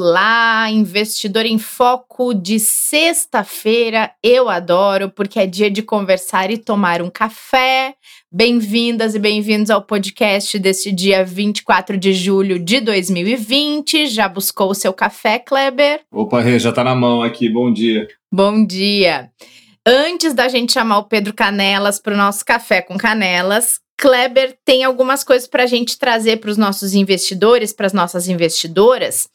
Olá, investidor em foco de sexta-feira. Eu adoro porque é dia de conversar e tomar um café. Bem-vindas e bem-vindos ao podcast deste dia 24 de julho de 2020. Já buscou o seu café, Kleber? Opa, Rê, já tá na mão aqui. Bom dia. Bom dia. Antes da gente chamar o Pedro Canelas para o nosso café com canelas, Kleber tem algumas coisas para a gente trazer para os nossos investidores, para as nossas investidoras.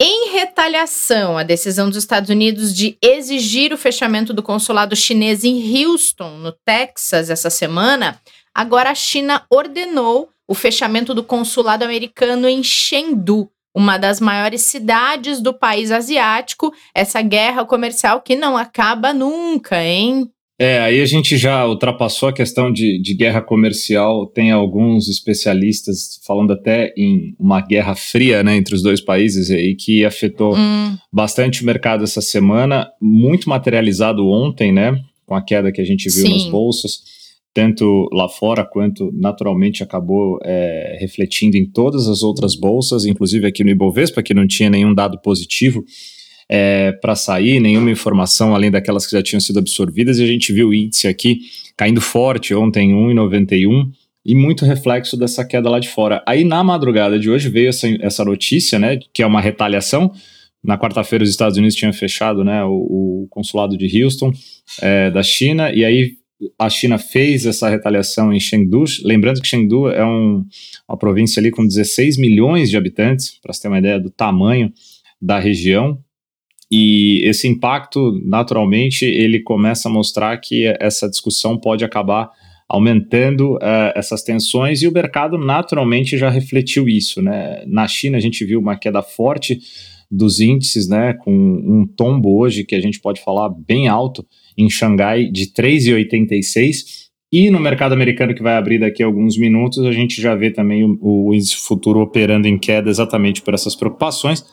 Em retaliação à decisão dos Estados Unidos de exigir o fechamento do consulado chinês em Houston, no Texas, essa semana, agora a China ordenou o fechamento do consulado americano em Chengdu, uma das maiores cidades do país asiático. Essa guerra comercial que não acaba nunca, hein? É, aí a gente já ultrapassou a questão de, de guerra comercial. Tem alguns especialistas falando até em uma guerra fria né, entre os dois países aí que afetou hum. bastante o mercado essa semana, muito materializado ontem, né? Com a queda que a gente viu Sim. nas bolsas, tanto lá fora quanto naturalmente acabou é, refletindo em todas as outras bolsas, inclusive aqui no Ibovespa, que não tinha nenhum dado positivo é, para sair, nenhuma informação além daquelas que já tinham sido absorvidas, e a gente viu o índice aqui caindo forte ontem, 1,91, e muito reflexo dessa queda lá de fora. Aí na madrugada de hoje veio essa, essa notícia, né, que é uma retaliação. Na quarta-feira os Estados Unidos tinham fechado né, o, o consulado de Houston é, da China, e aí a China fez essa retaliação em Chengdu. Lembrando que Chengdu é um, uma província ali com 16 milhões de habitantes, para você ter uma ideia do tamanho da região. E esse impacto, naturalmente, ele começa a mostrar que essa discussão pode acabar aumentando uh, essas tensões e o mercado naturalmente já refletiu isso, né? Na China a gente viu uma queda forte dos índices, né, com um tombo hoje que a gente pode falar bem alto em Xangai de 3,86 e no mercado americano que vai abrir daqui a alguns minutos a gente já vê também o, o índice futuro operando em queda exatamente por essas preocupações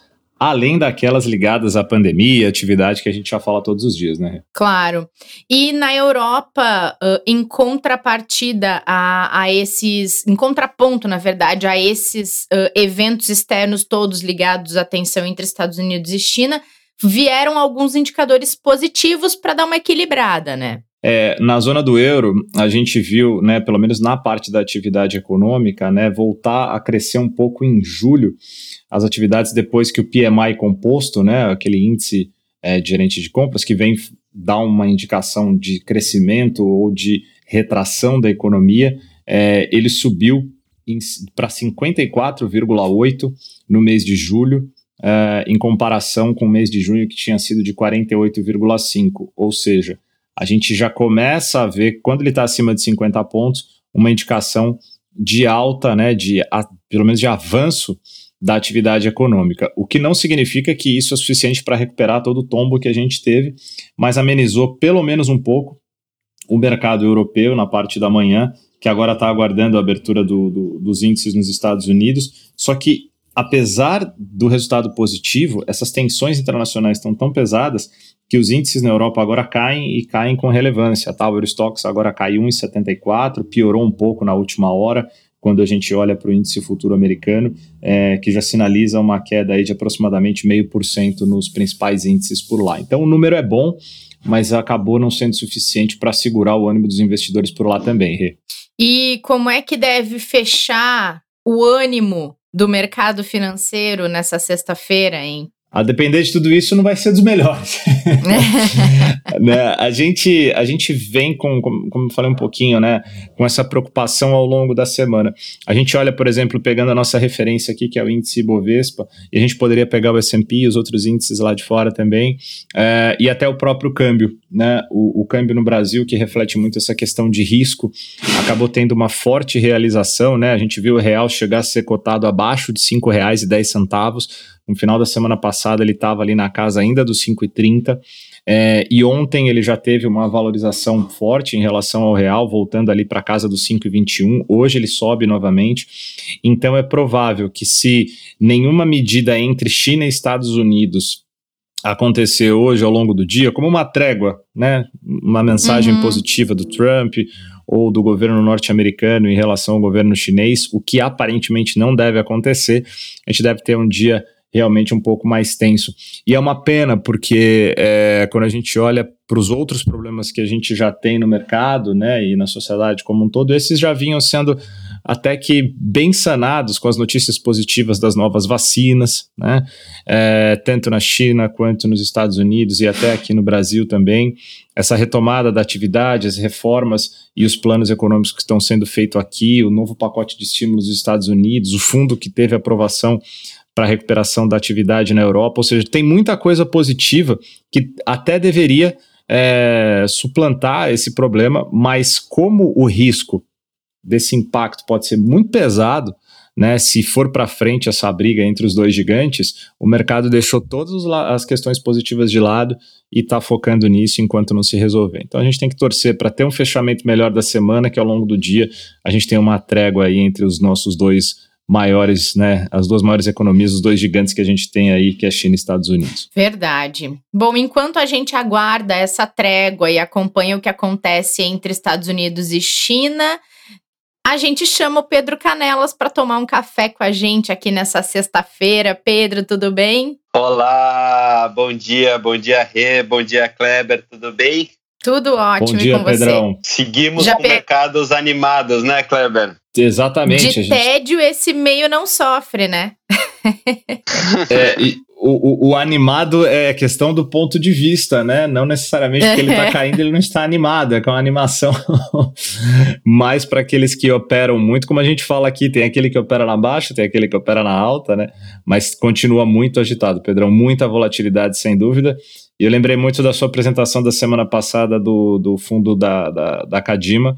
além daquelas ligadas à pandemia, atividade que a gente já fala todos os dias, né? Claro. E na Europa, em contrapartida a, a, esses, em contraponto, na verdade, a esses uh, eventos externos todos ligados à tensão entre Estados Unidos e China, vieram alguns indicadores positivos para dar uma equilibrada, né? É, na zona do euro, a gente viu, né, pelo menos na parte da atividade econômica, né, voltar a crescer um pouco em julho as atividades depois que o PMI composto, né, aquele índice é, de gerente de compras, que vem dar uma indicação de crescimento ou de retração da economia, é, ele subiu para 54,8 no mês de julho, é, em comparação com o mês de junho que tinha sido de 48,5, ou seja, a gente já começa a ver, quando ele está acima de 50 pontos, uma indicação de alta, né, de a, pelo menos de avanço da atividade econômica, o que não significa que isso é suficiente para recuperar todo o tombo que a gente teve, mas amenizou pelo menos um pouco o mercado europeu na parte da manhã, que agora está aguardando a abertura do, do, dos índices nos Estados Unidos. Só que, apesar do resultado positivo, essas tensões internacionais estão tão pesadas que os índices na Europa agora caem e caem com relevância. A Tower Stocks agora caiu 1,74, piorou um pouco na última hora, quando a gente olha para o índice futuro americano, é, que já sinaliza uma queda aí de aproximadamente meio por cento nos principais índices por lá. Então o número é bom, mas acabou não sendo suficiente para segurar o ânimo dos investidores por lá também, Rê. E como é que deve fechar o ânimo do mercado financeiro nessa sexta-feira, hein? A depender de tudo isso, não vai ser dos melhores. né? a, gente, a gente vem com, como, como eu falei um pouquinho, né, com essa preocupação ao longo da semana. A gente olha, por exemplo, pegando a nossa referência aqui, que é o índice Bovespa, e a gente poderia pegar o S&P e os outros índices lá de fora também, é, e até o próprio câmbio. Né? O, o câmbio no Brasil, que reflete muito essa questão de risco, acabou tendo uma forte realização. Né? A gente viu o real chegar a ser cotado abaixo de R$ 5,10 No final da semana passada ele estava ali na casa ainda dos 5,30. É, e ontem ele já teve uma valorização forte em relação ao real, voltando ali para casa dos 5,21. Hoje ele sobe novamente. Então é provável que se nenhuma medida entre China e Estados Unidos acontecer hoje ao longo do dia, como uma trégua, né, uma mensagem uhum. positiva do Trump ou do governo norte-americano em relação ao governo chinês, o que aparentemente não deve acontecer, a gente deve ter um dia realmente um pouco mais tenso. E é uma pena, porque é, quando a gente olha para os outros problemas que a gente já tem no mercado, né, e na sociedade como um todo, esses já vinham sendo até que bem sanados com as notícias positivas das novas vacinas, né, é, tanto na China quanto nos Estados Unidos e até aqui no Brasil também. Essa retomada da atividade, as reformas e os planos econômicos que estão sendo feitos aqui, o novo pacote de estímulos dos Estados Unidos, o fundo que teve aprovação para a recuperação da atividade na Europa, ou seja, tem muita coisa positiva que até deveria é, suplantar esse problema, mas como o risco desse impacto pode ser muito pesado, né, se for para frente essa briga entre os dois gigantes, o mercado deixou todas as questões positivas de lado e está focando nisso enquanto não se resolver. Então a gente tem que torcer para ter um fechamento melhor da semana, que ao longo do dia a gente tem uma trégua aí entre os nossos dois maiores, né, as duas maiores economias, os dois gigantes que a gente tem aí, que é China e Estados Unidos. Verdade. Bom, enquanto a gente aguarda essa trégua e acompanha o que acontece entre Estados Unidos e China, a gente chama o Pedro Canelas para tomar um café com a gente aqui nessa sexta-feira. Pedro, tudo bem? Olá, bom dia, bom dia Rê, bom dia Kleber, tudo bem? Tudo ótimo bom dia, com Pedrão. você. Seguimos Já com pe... mercados animados, né, Kleber? Exatamente. De gente... tédio, esse meio não sofre, né? é, e o, o, o, animado é questão do ponto de vista, né? Não necessariamente porque ele está caindo, ele não está animado, é com é uma animação mais para aqueles que operam muito, como a gente fala aqui, tem aquele que opera na baixa, tem aquele que opera na alta, né? Mas continua muito agitado, Pedrão, muita volatilidade, sem dúvida. E eu lembrei muito da sua apresentação da semana passada do, do fundo da, da, da Cadima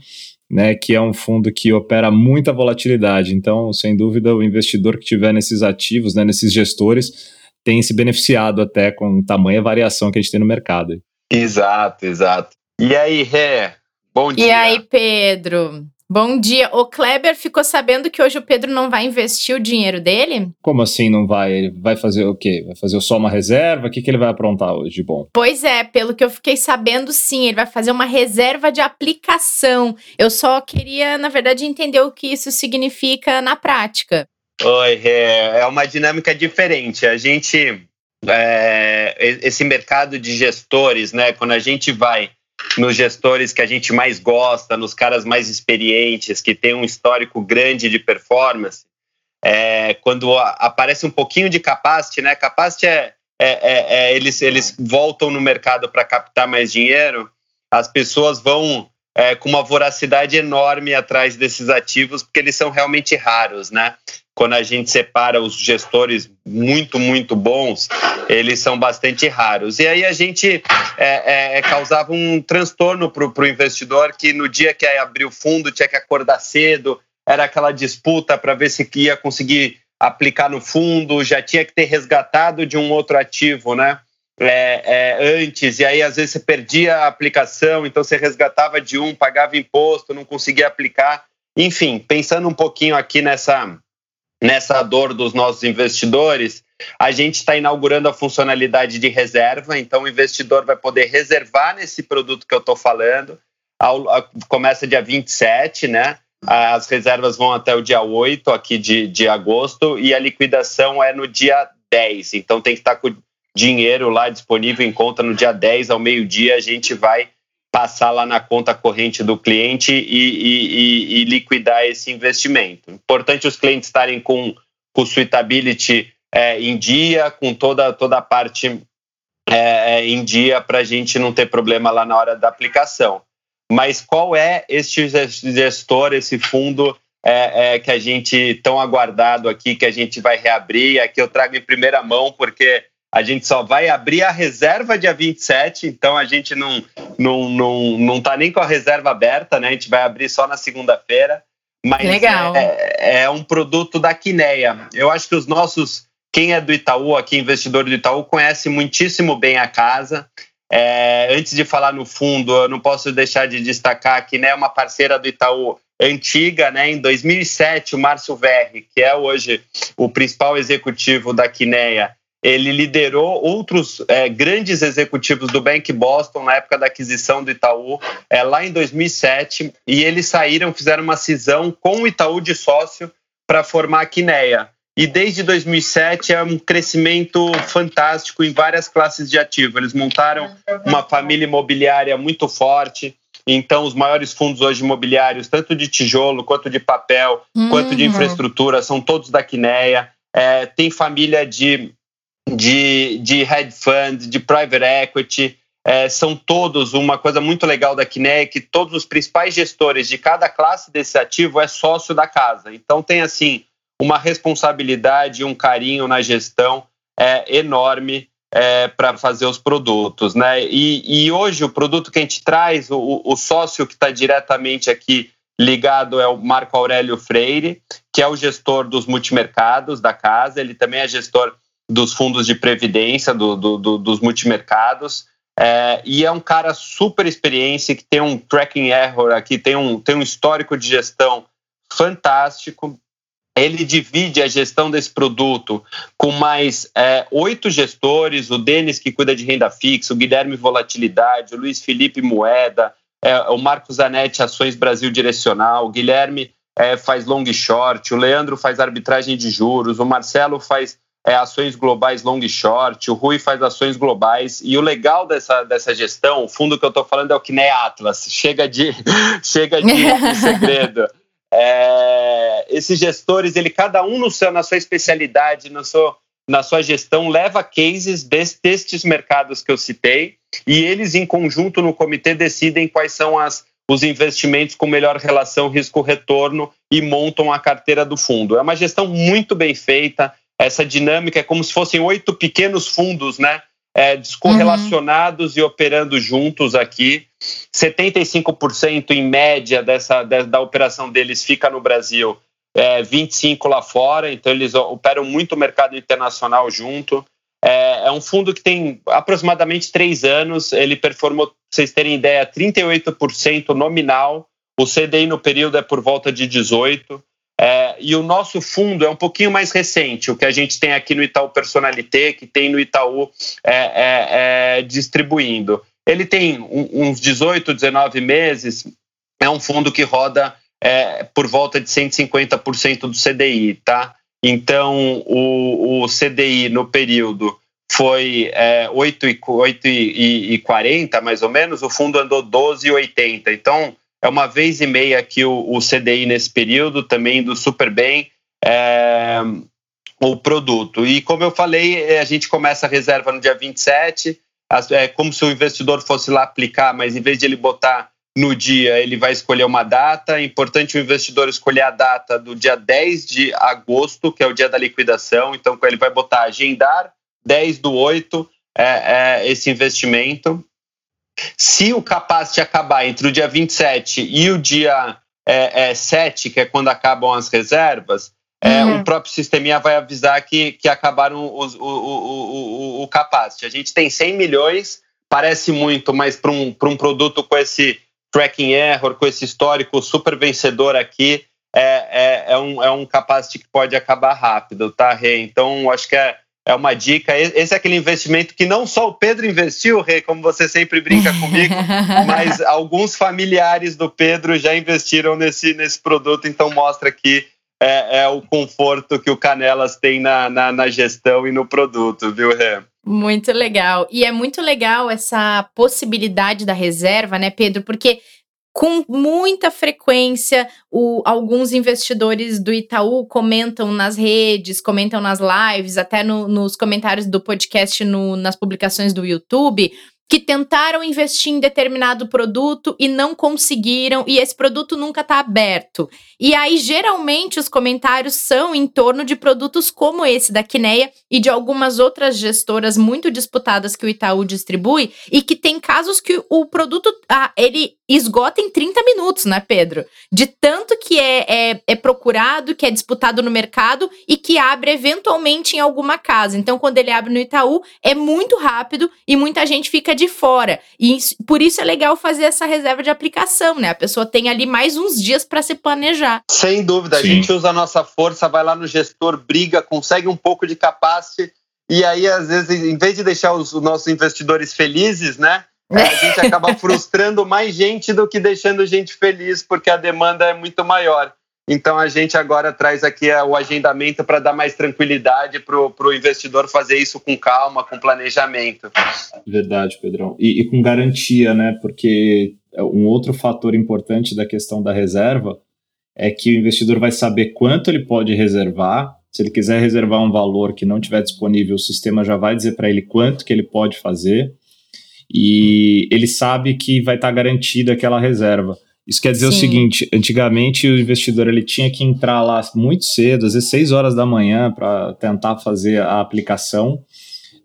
né, que é um fundo que opera muita volatilidade. Então, sem dúvida, o investidor que tiver nesses ativos, né, nesses gestores, tem se beneficiado até com tamanha variação que a gente tem no mercado. Exato, exato. E aí, Ré? Bom dia. E aí, Pedro? Bom dia. O Kleber ficou sabendo que hoje o Pedro não vai investir o dinheiro dele? Como assim não vai? Ele vai fazer o quê? Vai fazer só uma reserva? O que, que ele vai aprontar hoje de bom? Pois é, pelo que eu fiquei sabendo, sim, ele vai fazer uma reserva de aplicação. Eu só queria, na verdade, entender o que isso significa na prática. Oi, é, é uma dinâmica diferente. A gente, é, esse mercado de gestores, né? Quando a gente vai nos gestores que a gente mais gosta, nos caras mais experientes, que tem um histórico grande de performance, é, quando aparece um pouquinho de capacity, né? Capacity é, é, é, é eles, eles voltam no mercado para captar mais dinheiro, as pessoas vão é, com uma voracidade enorme atrás desses ativos, porque eles são realmente raros, né? Quando a gente separa os gestores muito, muito bons, eles são bastante raros. E aí a gente é, é, é causava um transtorno para o investidor que no dia que ia abrir o fundo tinha que acordar cedo, era aquela disputa para ver se ia conseguir aplicar no fundo, já tinha que ter resgatado de um outro ativo, né? É, é, antes, e aí às vezes você perdia a aplicação, então você resgatava de um, pagava imposto, não conseguia aplicar. Enfim, pensando um pouquinho aqui nessa, nessa dor dos nossos investidores, a gente está inaugurando a funcionalidade de reserva, então o investidor vai poder reservar nesse produto que eu estou falando. Ao, a, começa dia 27, né? As reservas vão até o dia 8 aqui de, de agosto e a liquidação é no dia 10. Então tem que estar com dinheiro lá disponível em conta no dia 10 ao meio-dia. A gente vai passar lá na conta corrente do cliente e, e, e, e liquidar esse investimento. Importante os clientes estarem com, o suitability é, em dia, com toda, toda a parte é, é em dia para a gente não ter problema lá na hora da aplicação. Mas qual é este gestor, esse fundo é, é, que a gente tão aguardado aqui, que a gente vai reabrir? Aqui eu trago em primeira mão, porque a gente só vai abrir a reserva dia 27, então a gente não não, não, não tá nem com a reserva aberta, né? A gente vai abrir só na segunda-feira. Mas Legal. É, é um produto da Quineia. Eu acho que os nossos quem é do Itaú, aqui investidor do Itaú, conhece muitíssimo bem a casa. É, antes de falar no fundo, eu não posso deixar de destacar que né, é uma parceira do Itaú antiga, né? Em 2007, o Márcio Verri, que é hoje o principal executivo da Quineia, ele liderou outros é, grandes executivos do Bank Boston na época da aquisição do Itaú, é, lá em 2007, e eles saíram, fizeram uma cisão com o Itaú de sócio para formar a Quineia. E desde 2007 é um crescimento fantástico em várias classes de ativo. Eles montaram uma família imobiliária muito forte. Então, os maiores fundos hoje imobiliários, tanto de tijolo, quanto de papel, uhum. quanto de uhum. infraestrutura, são todos da Quineia. É, tem família de, de, de hedge fund, de private equity. É, são todos uma coisa muito legal da Quineia, que todos os principais gestores de cada classe desse ativo é sócio da casa. Então, tem assim uma responsabilidade, um carinho na gestão é, enorme é, para fazer os produtos. Né? E, e, hoje o produto que a gente traz, o, o sócio que está diretamente aqui ligado é o Marco Aurélio Freire, que é o gestor dos multimercados da casa, ele também é gestor dos fundos de previdência do, do, do, dos multimercados. É, e é um cara super experiente que tem um tracking error aqui, tem um, tem um histórico de gestão fantástico ele divide a gestão desse produto com mais é, oito gestores, o Denis que cuida de renda fixa, o Guilherme Volatilidade, o Luiz Felipe Moeda, é, o Marcos Zanetti Ações Brasil Direcional, o Guilherme é, faz long short, o Leandro faz arbitragem de juros, o Marcelo faz é, ações globais long e short, o Rui faz ações globais, e o legal dessa, dessa gestão, o fundo que eu estou falando é o Kine Atlas, chega de, chega de segredo. É, esses gestores, ele cada um no seu, na sua especialidade, na sua, na sua gestão, leva cases des, destes mercados que eu citei e eles, em conjunto no comitê, decidem quais são as, os investimentos com melhor relação risco-retorno e montam a carteira do fundo. É uma gestão muito bem feita. Essa dinâmica é como se fossem oito pequenos fundos, né? é, descorrelacionados uhum. e operando juntos aqui. 75% em média dessa, da operação deles fica no Brasil, é, 25% lá fora, então eles operam muito o mercado internacional junto. É, é um fundo que tem aproximadamente três anos, ele performou, para vocês terem ideia, 38% nominal, o CDI no período é por volta de 18%. É, e o nosso fundo é um pouquinho mais recente, o que a gente tem aqui no Itaú Personalité, que tem no Itaú é, é, é distribuindo. Ele tem uns 18, 19 meses, é um fundo que roda é, por volta de 150% do CDI, tá? Então, o, o CDI no período foi é, 8,40 mais ou menos, o fundo andou 12,80. Então, é uma vez e meia aqui o, o CDI nesse período, também indo super bem é, o produto. E como eu falei, é, a gente começa a reserva no dia 27, é como se o investidor fosse lá aplicar, mas em vez de ele botar no dia, ele vai escolher uma data. É importante o investidor escolher a data do dia 10 de agosto, que é o dia da liquidação. Então, ele vai botar agendar 10 do 8 é, é, esse investimento. Se o capacete acabar entre o dia 27 e o dia é, é, 7, que é quando acabam as reservas, é, uhum. o próprio sisteminha vai avisar que, que acabaram os, o, o, o, o capacete. A gente tem 100 milhões, parece muito, mas para um, um produto com esse tracking error, com esse histórico super vencedor aqui, é, é, é, um, é um capacete que pode acabar rápido, tá, Rê? Então, acho que é, é uma dica. Esse é aquele investimento que não só o Pedro investiu, Rê, como você sempre brinca comigo, mas alguns familiares do Pedro já investiram nesse, nesse produto, então mostra que é, é o conforto que o Canelas tem na, na, na gestão e no produto, viu, Rê? Muito legal. E é muito legal essa possibilidade da reserva, né, Pedro? Porque com muita frequência, o, alguns investidores do Itaú comentam nas redes, comentam nas lives, até no, nos comentários do podcast, no, nas publicações do YouTube, que tentaram investir em determinado produto e não conseguiram, e esse produto nunca está aberto. E aí, geralmente, os comentários são em torno de produtos como esse da Quineia e de algumas outras gestoras muito disputadas que o Itaú distribui, e que tem casos que o produto ah, ele esgota em 30 minutos, né, Pedro? De tanto que é, é, é procurado, que é disputado no mercado e que abre eventualmente em alguma casa. Então, quando ele abre no Itaú, é muito rápido e muita gente fica de fora. E isso, por isso é legal fazer essa reserva de aplicação, né? A pessoa tem ali mais uns dias para se planejar. Sem dúvida, Sim. a gente usa a nossa força, vai lá no gestor, briga, consegue um pouco de capacidade e aí às vezes em vez de deixar os, os nossos investidores felizes, né? É, a gente acaba frustrando mais gente do que deixando gente feliz, porque a demanda é muito maior. Então a gente agora traz aqui o agendamento para dar mais tranquilidade para o investidor fazer isso com calma, com planejamento. Verdade, Pedrão. E, e, com garantia, né? Porque um outro fator importante da questão da reserva é que o investidor vai saber quanto ele pode reservar. Se ele quiser reservar um valor que não tiver disponível, o sistema já vai dizer para ele quanto que ele pode fazer. E ele sabe que vai estar tá garantida aquela reserva. Isso quer dizer Sim. o seguinte: antigamente o investidor ele tinha que entrar lá muito cedo, às vezes 6 horas da manhã, para tentar fazer a aplicação.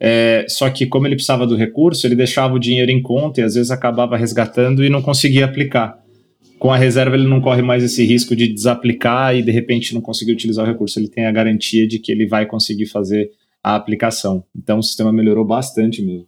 É, só que, como ele precisava do recurso, ele deixava o dinheiro em conta e às vezes acabava resgatando e não conseguia aplicar. Com a reserva, ele não corre mais esse risco de desaplicar e de repente não conseguir utilizar o recurso. Ele tem a garantia de que ele vai conseguir fazer a aplicação. Então, o sistema melhorou bastante mesmo.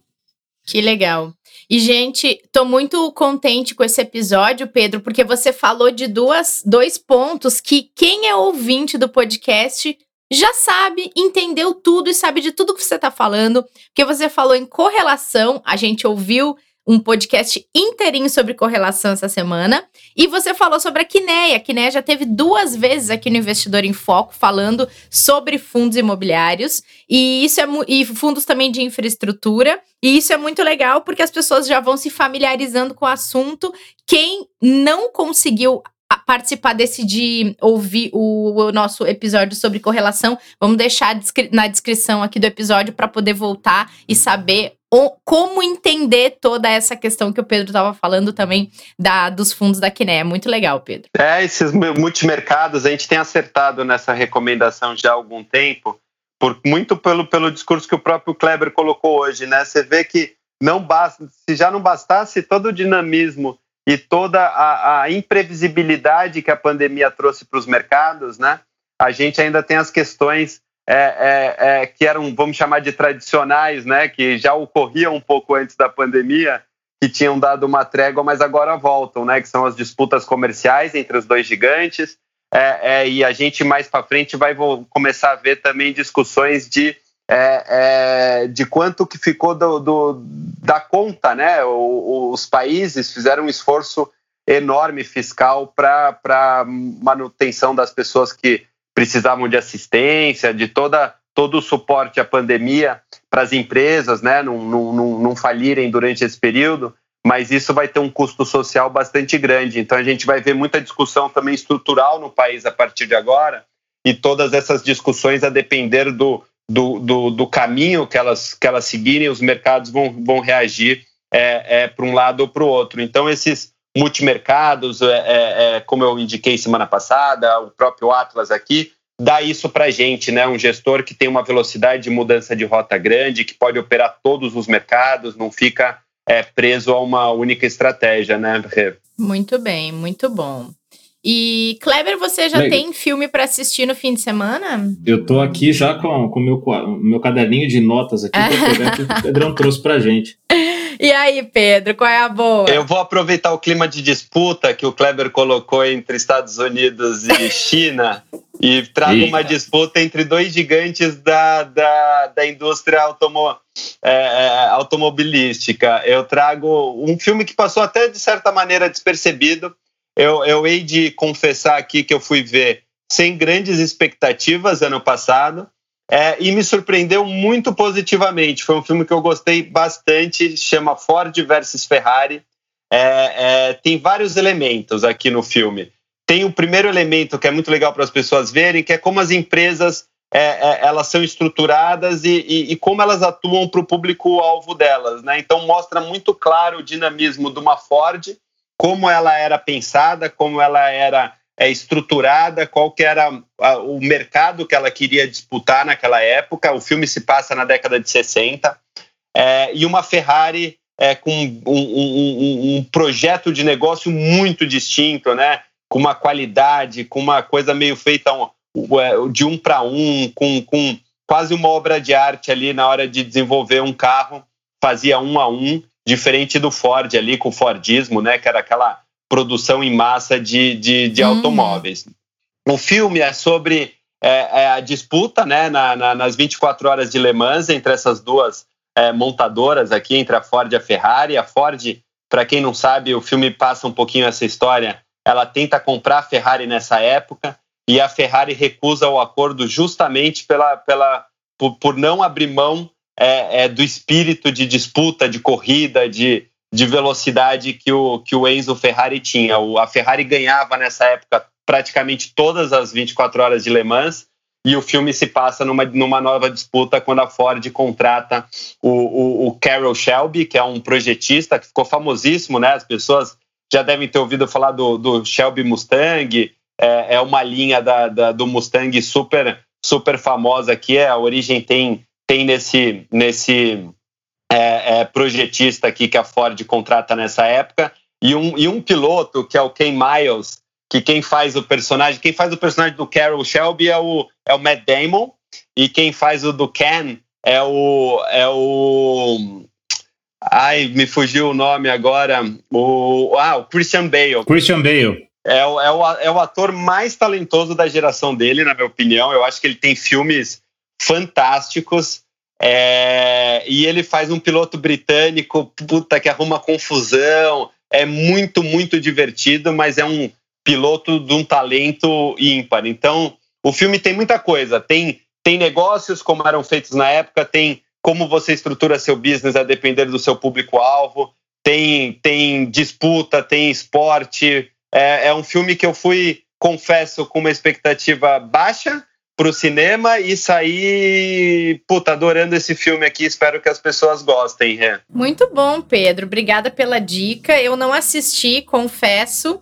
Que legal. E, gente, tô muito contente com esse episódio, Pedro, porque você falou de duas, dois pontos que quem é ouvinte do podcast já sabe, entendeu tudo e sabe de tudo que você está falando, porque você falou em correlação, a gente ouviu um podcast inteirinho sobre correlação essa semana. E você falou sobre a Quineia. A Quineia já teve duas vezes aqui no Investidor em Foco falando sobre fundos imobiliários. E isso é e fundos também de infraestrutura. E isso é muito legal porque as pessoas já vão se familiarizando com o assunto. Quem não conseguiu participar desse de ouvir o, o, nosso episódio sobre correlação, vamos deixar na descrição aqui do episódio para poder voltar e saber como entender toda essa questão que o Pedro estava falando também da, dos fundos da Quiné. É muito legal, Pedro. É, esses multimercados, a gente tem acertado nessa recomendação já há algum tempo, por, muito pelo, pelo discurso que o próprio Kleber colocou hoje, né? Você vê que não basta, se já não bastasse todo o dinamismo e toda a, a imprevisibilidade que a pandemia trouxe para os mercados, né? A gente ainda tem as questões é, é, é, que eram, vamos chamar de tradicionais, né, que já ocorriam um pouco antes da pandemia, que tinham dado uma trégua, mas agora voltam, né, que são as disputas comerciais entre os dois gigantes, é, é, e a gente mais para frente vai começar a ver também discussões de, é, de quanto que ficou do, do da conta, né, o, os países fizeram um esforço enorme fiscal para manutenção das pessoas que precisavam de assistência, de toda, todo o suporte à pandemia para as empresas, né, não, não, não falirem durante esse período, mas isso vai ter um custo social bastante grande. Então a gente vai ver muita discussão também estrutural no país a partir de agora, e todas essas discussões a depender do, do, do, do caminho que elas, que elas seguirem, os mercados vão, vão reagir é, é, para um lado ou para o outro. Então esses multimercados, é, é, é, como eu indiquei semana passada, o próprio Atlas aqui, dá isso para a gente, né? Um gestor que tem uma velocidade de mudança de rota grande, que pode operar todos os mercados, não fica é, preso a uma única estratégia, né? Muito bem, muito bom. E Kleber, você já tem filme para assistir no fim de semana? Eu tô aqui já com o meu, meu caderninho de notas aqui que o Pedrão trouxe pra gente. E aí, Pedro, qual é a boa? Eu vou aproveitar o clima de disputa que o Kleber colocou entre Estados Unidos e China e trago Eita. uma disputa entre dois gigantes da, da, da indústria automo, é, é, automobilística. Eu trago um filme que passou até de certa maneira despercebido. Eu, eu hei de confessar aqui que eu fui ver sem grandes expectativas ano passado é, e me surpreendeu muito positivamente. Foi um filme que eu gostei bastante, chama Ford versus Ferrari. É, é, tem vários elementos aqui no filme. Tem o primeiro elemento que é muito legal para as pessoas verem, que é como as empresas é, é, elas são estruturadas e, e, e como elas atuam para o público-alvo delas. Né? Então, mostra muito claro o dinamismo de uma Ford, como ela era pensada, como ela era é, estruturada, qual que era a, o mercado que ela queria disputar naquela época. O filme se passa na década de 60. É, e uma Ferrari é, com um, um, um, projeto de negócio muito distinto, né? com uma qualidade, com uma coisa meio feita é, de um para um, com, com quase uma obra de arte ali na hora de desenvolver um carro, fazia um a um, diferente do Ford ali, com o Fordismo, né, que era aquela produção em massa de, de, de hum. automóveis. O filme é sobre é, é a disputa né, na, na, nas 24 horas de Le Mans entre essas duas é, montadoras aqui, entre a Ford e a Ferrari. A Ford, para quem não sabe, o filme passa um pouquinho essa história. Ela tenta comprar a Ferrari nessa época e a Ferrari recusa o acordo justamente pela, pela, por, por não abrir mão é, é, do espírito de disputa, de corrida, de, de velocidade que o, que o Enzo Ferrari tinha. O, a Ferrari ganhava nessa época praticamente todas as 24 horas de Le Mans e o filme se passa numa, numa nova disputa quando a Ford contrata o, o, o Carroll Shelby, que é um projetista que ficou famosíssimo, né? As pessoas já devem ter ouvido falar do, do Shelby Mustang, é, é uma linha da, da, do Mustang super super famosa aqui. É, a origem tem, tem nesse, nesse é, é, projetista aqui que a Ford contrata nessa época. E um, e um piloto, que é o Ken Miles, que quem faz o personagem, quem faz o personagem do Carol Shelby é o, é o Matt Damon, e quem faz o do Ken é o. É o Ai, me fugiu o nome agora. O, ah, o Christian Bale. Christian Bale. É o, é, o, é o ator mais talentoso da geração dele, na minha opinião. Eu acho que ele tem filmes fantásticos. É, e ele faz um piloto britânico, puta, que arruma confusão. É muito, muito divertido, mas é um piloto de um talento ímpar. Então, o filme tem muita coisa. Tem, tem negócios como eram feitos na época, tem como você estrutura seu business a depender do seu público-alvo, tem, tem disputa, tem esporte, é, é um filme que eu fui, confesso, com uma expectativa baixa para o cinema e saí, puta, adorando esse filme aqui. Espero que as pessoas gostem. É. Muito bom, Pedro. Obrigada pela dica. Eu não assisti, confesso.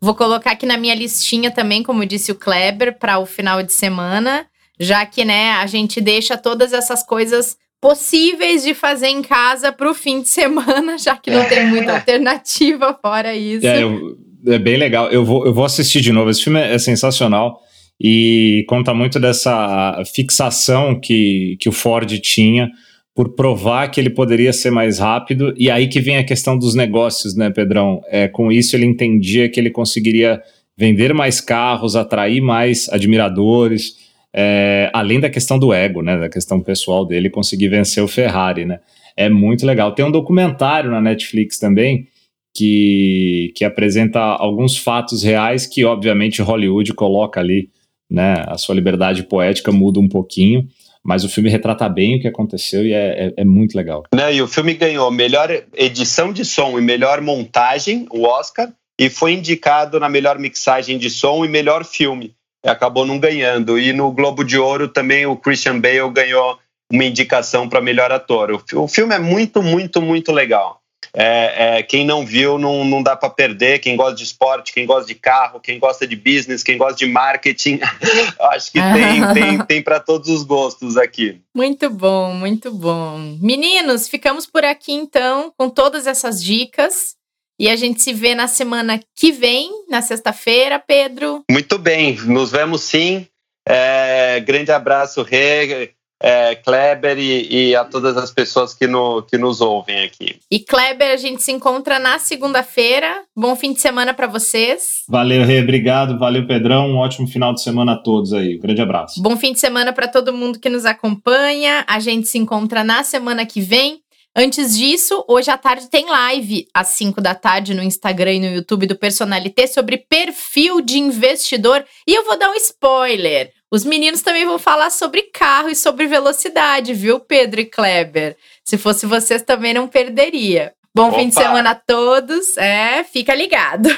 Vou colocar aqui na minha listinha também, como disse o Kleber, para o final de semana, já que né, a gente deixa todas essas coisas possíveis de fazer em casa para o fim de semana, já que não tem muita alternativa fora isso. É, eu, é bem legal. Eu vou, eu vou assistir de novo. Esse filme é, sensacional e conta muito dessa fixação que, que o Ford tinha por provar que ele poderia ser mais rápido. E aí que vem a questão dos negócios, né, Pedrão? É, com isso ele entendia que ele conseguiria vender mais carros, atrair mais admiradores, é, além da questão do ego, né, da questão pessoal dele, conseguir vencer o Ferrari, né? É muito legal. Tem um documentário na Netflix também que, que apresenta alguns fatos reais que, obviamente, Hollywood coloca ali, né? A sua liberdade poética muda um pouquinho, mas o filme retrata bem o que aconteceu e é, é, é muito legal. Não, e o filme ganhou melhor edição de som e melhor montagem, o Oscar, e foi indicado na melhor mixagem de som e melhor filme. Acabou não ganhando. E no Globo de Ouro também o Christian Bale ganhou uma indicação para melhor ator. O filme é muito, muito, muito legal é, é, quem não viu não, não dá para perder. Quem gosta de esporte, quem gosta de carro, quem gosta de business, quem gosta de marketing, acho que tem, tem, tem para todos os gostos aqui. Muito bom, muito bom. Meninos, ficamos por aqui então com todas essas dicas. E a gente se vê na semana que vem, na sexta-feira, Pedro. Muito bem, nos vemos sim. É, grande abraço, Rê é, Kleber e, e, a todas as pessoas que, no, que nos ouvem aqui. E Kleber, a gente se encontra na segunda-feira. Bom fim de semana para vocês. Valeu, Rê, obrigado. Valeu, Pedrão. Um ótimo final de semana a todos aí. Um grande abraço. Bom fim de semana para todo mundo que nos acompanha. A gente se encontra na semana que vem. Antes disso, hoje à tarde tem live às 5 da tarde no Instagram e no YouTube do Personalité sobre perfil de investidor. E eu vou dar um spoiler. Os meninos também vão falar sobre carro e sobre velocidade, viu, Pedro e Kleber? Se fosse vocês, também não perderia. Bom Opa. fim de semana a todos. É, fica ligado.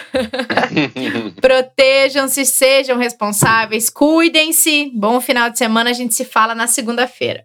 Protejam-se, sejam responsáveis, cuidem-se. Bom final de semana, a gente se fala na segunda-feira.